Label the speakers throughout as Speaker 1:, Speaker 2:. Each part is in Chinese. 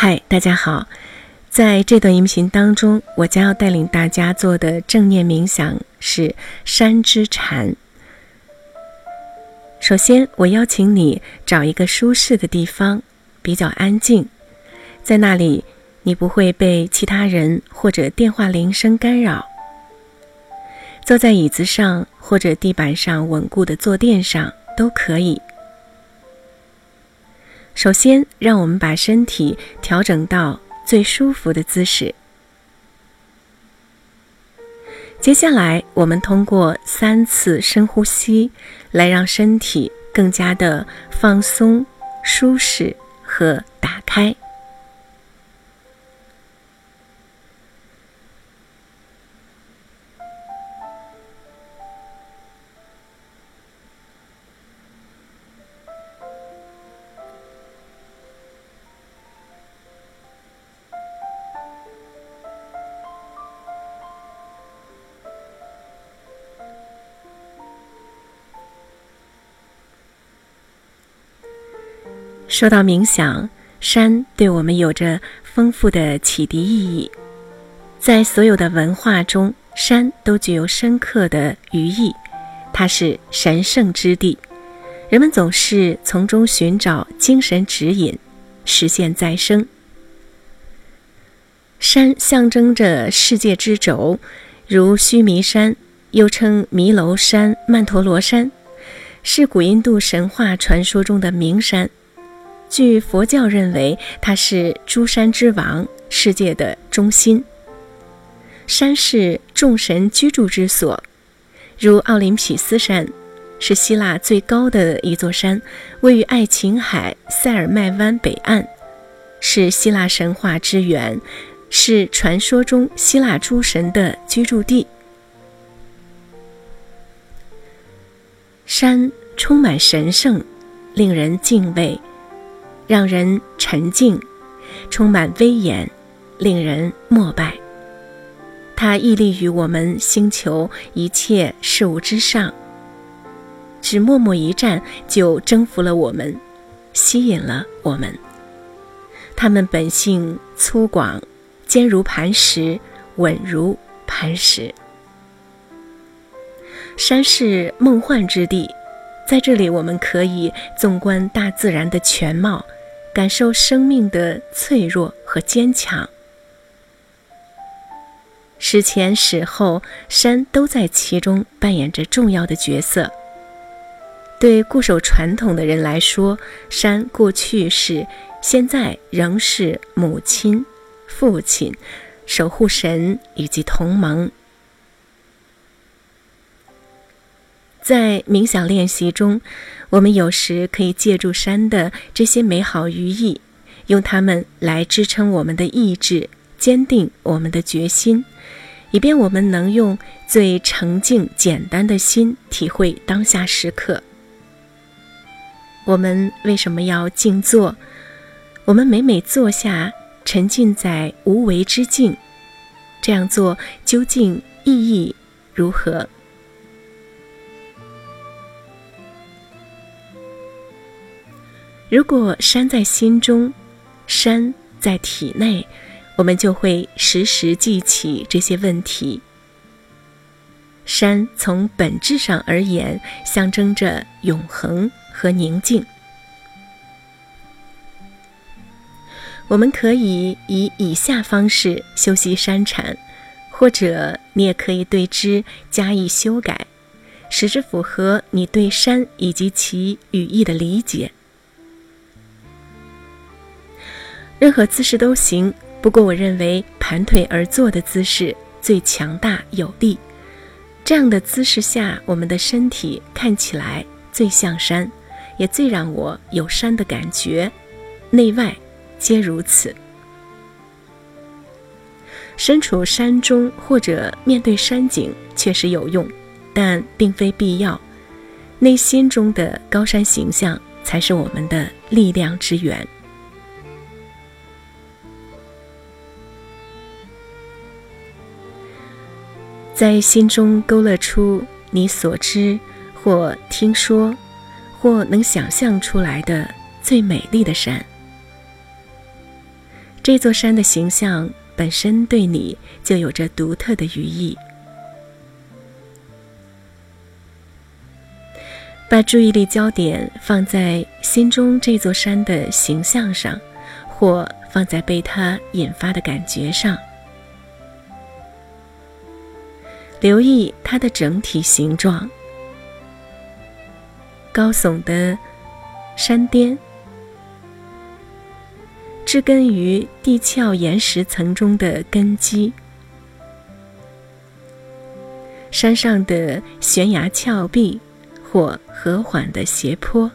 Speaker 1: 嗨，大家好！在这段音频当中，我将要带领大家做的正念冥想是山之禅。首先，我邀请你找一个舒适的地方，比较安静，在那里你不会被其他人或者电话铃声干扰。坐在椅子上或者地板上稳固的坐垫上都可以。首先，让我们把身体调整到最舒服的姿势。接下来，我们通过三次深呼吸，来让身体更加的放松、舒适和打开。说到冥想，山对我们有着丰富的启迪意义。在所有的文化中，山都具有深刻的寓意，它是神圣之地，人们总是从中寻找精神指引，实现再生。山象征着世界之轴，如须弥山，又称弥楼山、曼陀罗山，是古印度神话传说中的名山。据佛教认为，它是诸山之王，世界的中心。山是众神居住之所，如奥林匹斯山，是希腊最高的一座山，位于爱琴海塞尔麦湾北岸，是希腊神话之源，是传说中希腊诸神的居住地。山充满神圣，令人敬畏。让人沉静，充满威严，令人膜拜。它屹立于我们星球一切事物之上，只默默一站就征服了我们，吸引了我们。它们本性粗犷，坚如磐石，稳如磐石。山是梦幻之地，在这里我们可以纵观大自然的全貌。感受生命的脆弱和坚强，史前史后，山都在其中扮演着重要的角色。对固守传统的人来说，山过去是，现在仍是母亲、父亲、守护神以及同盟。在冥想练习中，我们有时可以借助山的这些美好寓意，用它们来支撑我们的意志，坚定我们的决心，以便我们能用最澄净、简单的心体会当下时刻。我们为什么要静坐？我们每每坐下，沉浸在无为之境，这样做究竟意义如何？如果山在心中，山在体内，我们就会时时记起这些问题。山从本质上而言，象征着永恒和宁静。我们可以以以下方式修习山禅，或者你也可以对之加以修改，使之符合你对山以及其语义的理解。任何姿势都行，不过我认为盘腿而坐的姿势最强大有力。这样的姿势下，我们的身体看起来最像山，也最让我有山的感觉，内外皆如此。身处山中或者面对山景确实有用，但并非必要。内心中的高山形象才是我们的力量之源。在心中勾勒出你所知或听说或能想象出来的最美丽的山。这座山的形象本身对你就有着独特的寓意。把注意力焦点放在心中这座山的形象上，或放在被它引发的感觉上，留意它的整体形状：高耸的山巅，植根于地壳岩石层中的根基，山上的悬崖峭壁。或和缓的斜坡。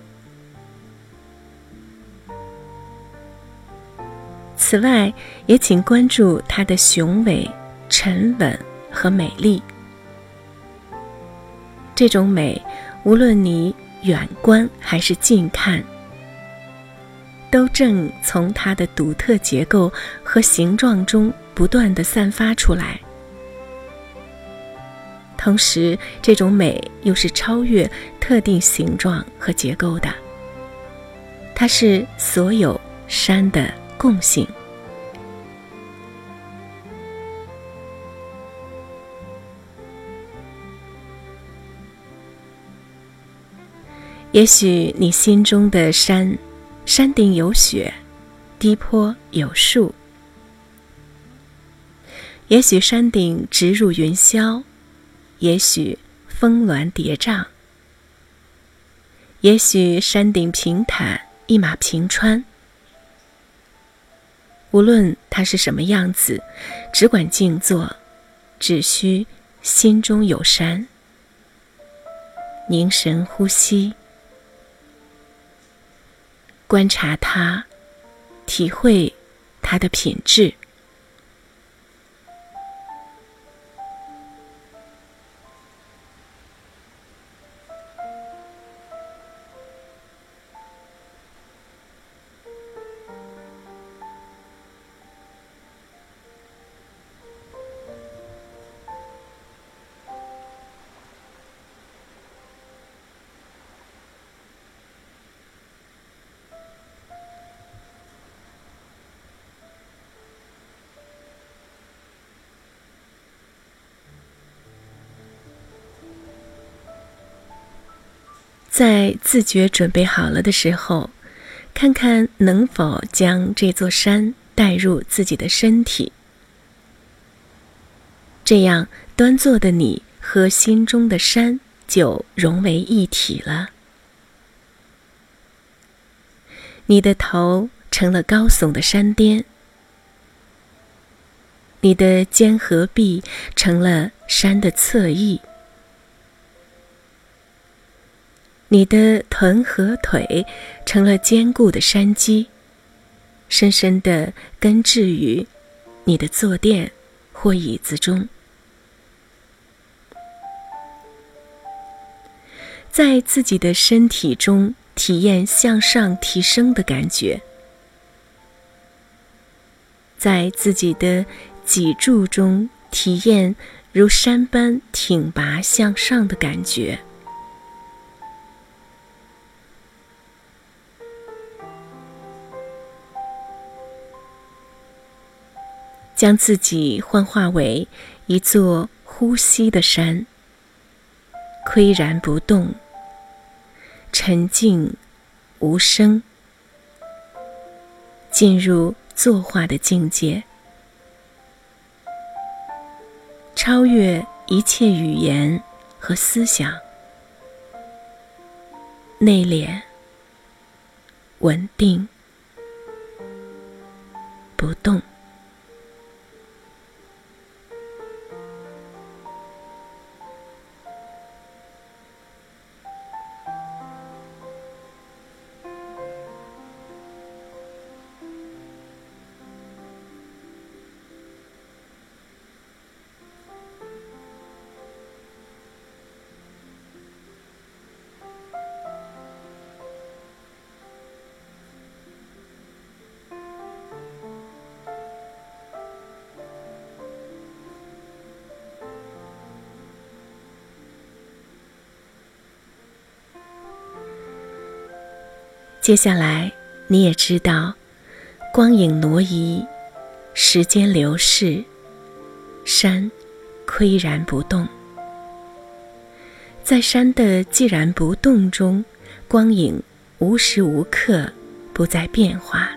Speaker 1: 此外，也请关注它的雄伟、沉稳和美丽。这种美，无论你远观还是近看，都正从它的独特结构和形状中不断的散发出来。同时，这种美又是超越特定形状和结构的，它是所有山的共性。也许你心中的山，山顶有雪，低坡有树；也许山顶直入云霄。也许峰峦叠嶂，也许山顶平坦，一马平川。无论它是什么样子，只管静坐，只需心中有山，凝神呼吸，观察它，体会它的品质。在自觉准备好了的时候，看看能否将这座山带入自己的身体。这样，端坐的你和心中的山就融为一体了。你的头成了高耸的山巅，你的肩和臂成了山的侧翼。你的臀和腿成了坚固的山基，深深的根植于你的坐垫或椅子中，在自己的身体中体验向上提升的感觉，在自己的脊柱中体验如山般挺拔向上的感觉。将自己幻化为一座呼吸的山，岿然不动，沉静无声，进入作画的境界，超越一切语言和思想，内敛、稳定、不动。接下来，你也知道，光影挪移时间流逝，山岿然不动。在山的寂然不动中，光影无时无刻不在变化。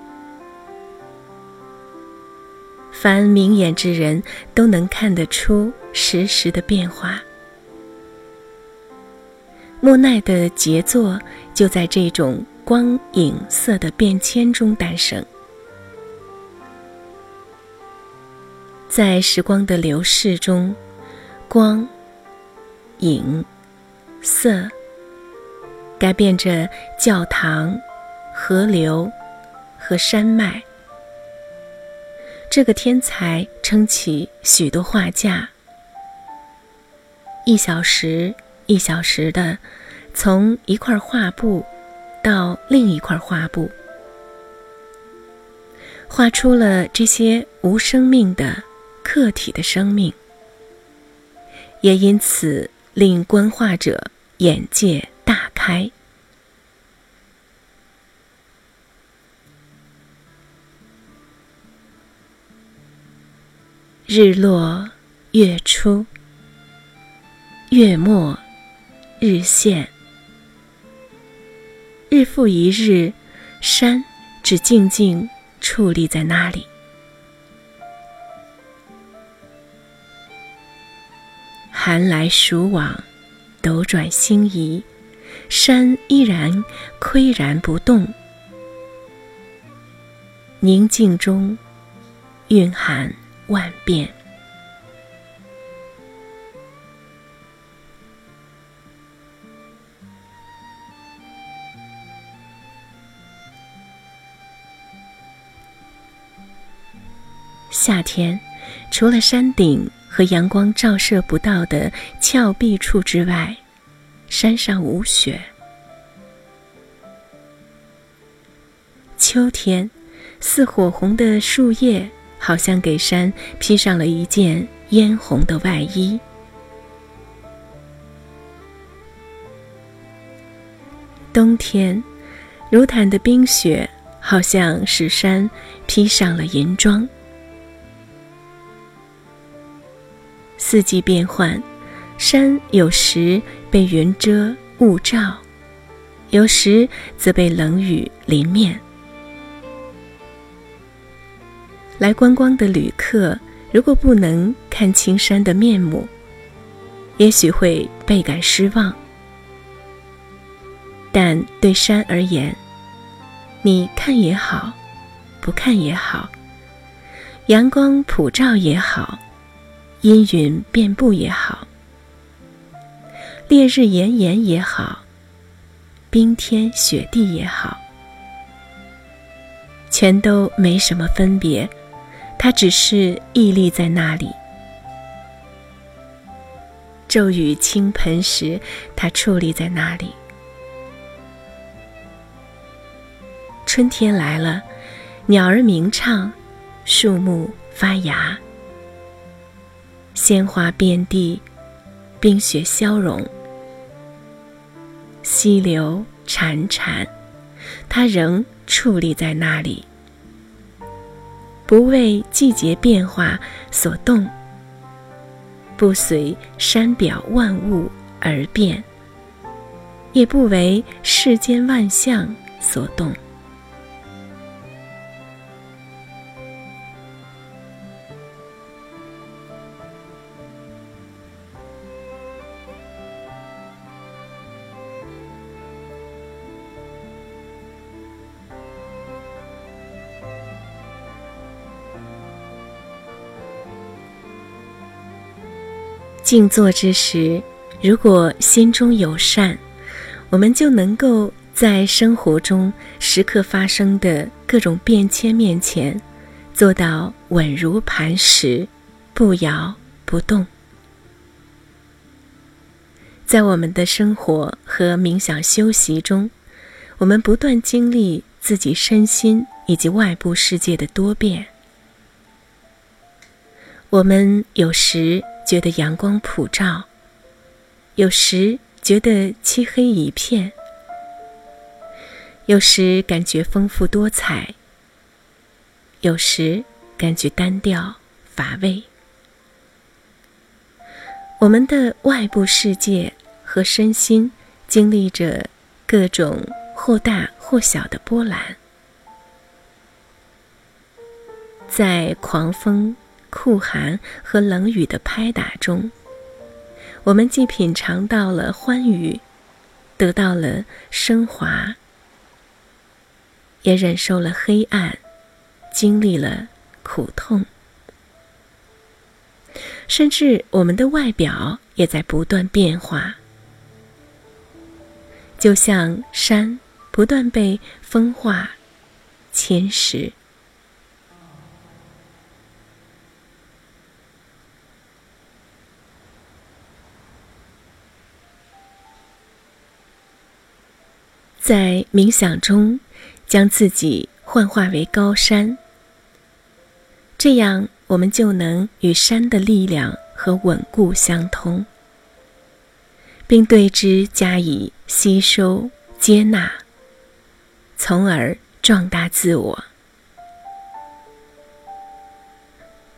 Speaker 1: 凡明眼之人都能看得出时时的变化。莫奈的杰作就在这种光影色的变迁中诞生。在时光的流逝中，光、影、色改变着教堂、河流和山脉。这个天才撑起许多画架，一小时一小时的，从一块画布到另一块画布，画出了这些无生命的客体的生命，也因此令观画者眼界大开。日落，月出，月末，日现，日复一日，山只静静矗立在那里。寒来暑往，斗转星移，山依然岿然不动，宁静中蕴含。万变。夏天，除了山顶和阳光照射不到的峭壁处之外，山上无雪。秋天，似火红的树叶。好像给山披上了一件嫣红的外衣。冬天，如毯的冰雪好像使山披上了银装。四季变换，山有时被云遮雾罩，有时则被冷雨淋面。来观光的旅客，如果不能看清山的面目，也许会倍感失望。但对山而言，你看也好，不看也好，阳光普照也好，阴云遍布也好，烈日炎炎也好，冰天雪地也好，全都没什么分别。它只是屹立在那里。骤雨倾盆时，它矗立在那里。春天来了，鸟儿鸣唱，树木发芽，鲜花遍地，冰雪消融，溪流潺潺，它仍矗立在那里。不为季节变化所动，不随山表万物而变，也不为世间万象所动。静坐之时，如果心中有善，我们就能够在生活中时刻发生的各种变迁面前，做到稳如磐石，不摇不动。在我们的生活和冥想修习中，我们不断经历自己身心以及外部世界的多变。我们有时。觉得阳光普照，有时觉得漆黑一片，有时感觉丰富多彩，有时感觉单调乏味。我们的外部世界和身心经历着各种或大或小的波澜，在狂风、酷寒和冷雨的拍打中，我们既品尝到了欢愉，得到了升华，也忍受了黑暗，经历了苦痛。甚至我们的外表也在不断变化，就像山不断被风化、侵蚀。在冥想中，将自己幻化为高山，这样。我们就能与山的力量和稳固相通，并对之加以吸收、接纳，从而壮大自我。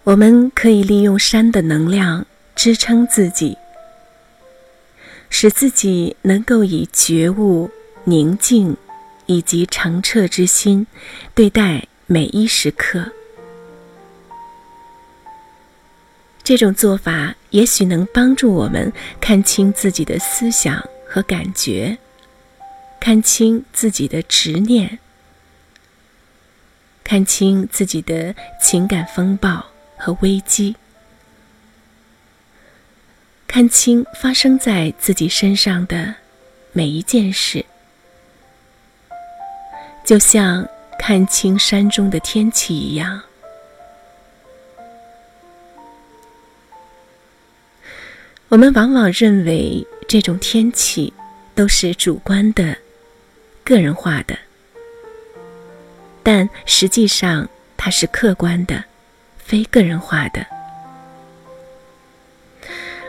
Speaker 1: 我们可以利用山的能量支撑自己，使自己能够以觉悟、宁静以及澄澈之心对待每一时刻。这种做法也许能帮助我们看清自己的思想和感觉，看清自己的执念，看清自己的情感风暴和危机，看清发生在自己身上的每一件事，就像看清山中的天气一样。我们往往认为这种天气都是主观的、个人化的，但实际上它是客观的、非个人化的。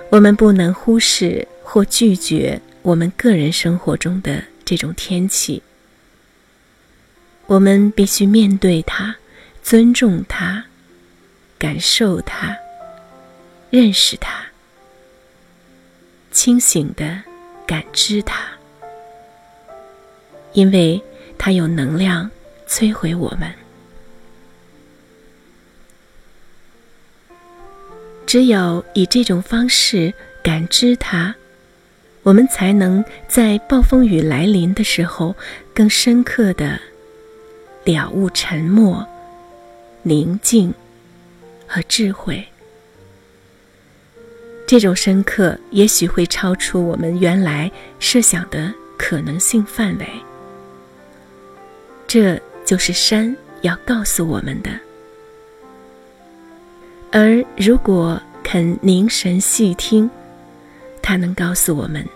Speaker 1: 我们不能忽视或拒绝我们个人生活中的这种天气，我们必须面对它、尊重它、感受它、认识它。清醒的感知它，因为它有能量摧毁我们。只有以这种方式感知它，我们才能在暴风雨来临的时候，更深刻的了悟沉默、宁静和智慧。这种深刻也许会超出我们原来设想的可能性范围。这就是山要告诉我们的。而如果肯凝神细听，它能告诉我们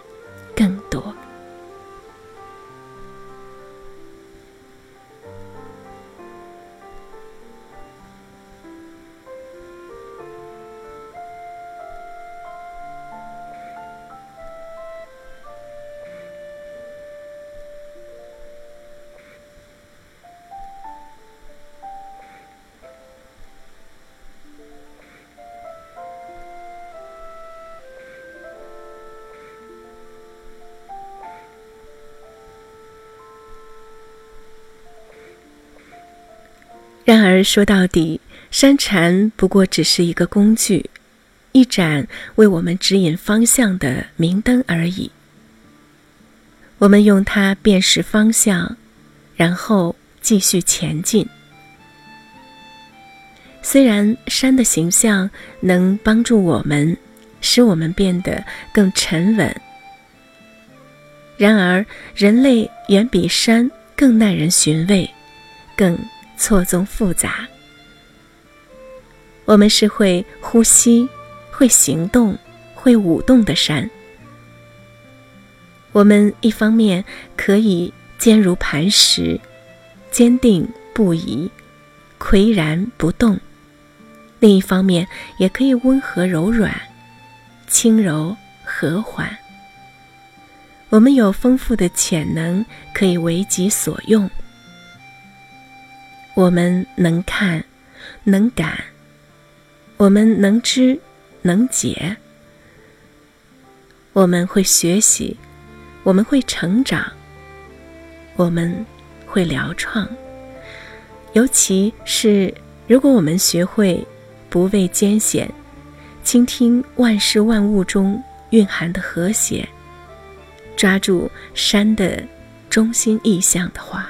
Speaker 1: 说到底，山禅不过只是一个工具，一盏为我们指引方向的明灯而已。我们用它辨识方向，然后继续前进。虽然山的形象能帮助我们，使我们变得更沉稳，然而人类远比山更耐人寻味，更。错综复杂，我们是会呼吸、会行动、会舞动的山。我们一方面可以坚如磐石，坚定不移、岿然不动；另一方面也可以温和柔软、轻柔和缓。我们有丰富的潜能，可以为己所用。我们能看，能感，我们能知，能解。我们会学习，我们会成长，我们会疗创。尤其是如果我们学会不畏艰险，倾听万事万物中蕴含的和谐，抓住山的中心意象的话，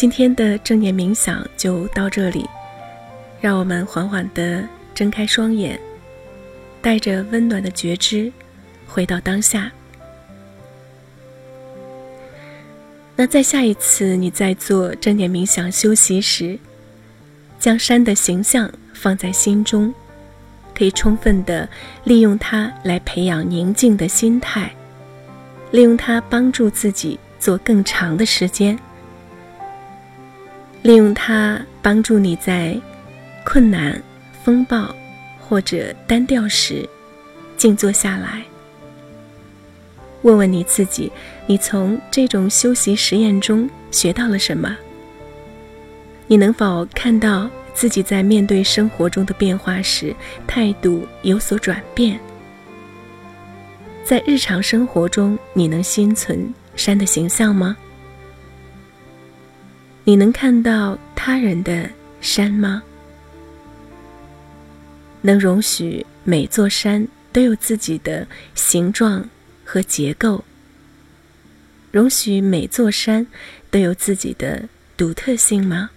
Speaker 1: 今天的正念冥想就到这里。让我们缓缓地睁开双眼，带着温暖的觉知，回到当下。那在下一次你在做正念冥想休息时，将山的形象放在心中，可以充分的利用它来培养宁静的心态，利用它帮助自己做更长的时间。利用它帮助你在困难、风暴或者单调时静坐下来，问问你自己：你从这种修习实验中学到了什么？你能否看到自己在面对生活中的变化时态度有所转变？在日常生活中，你能心存山的形象吗？你能看到他人的山吗？能容许每座山都有自己的形状和结构，容许每座山都有自己的独特性吗？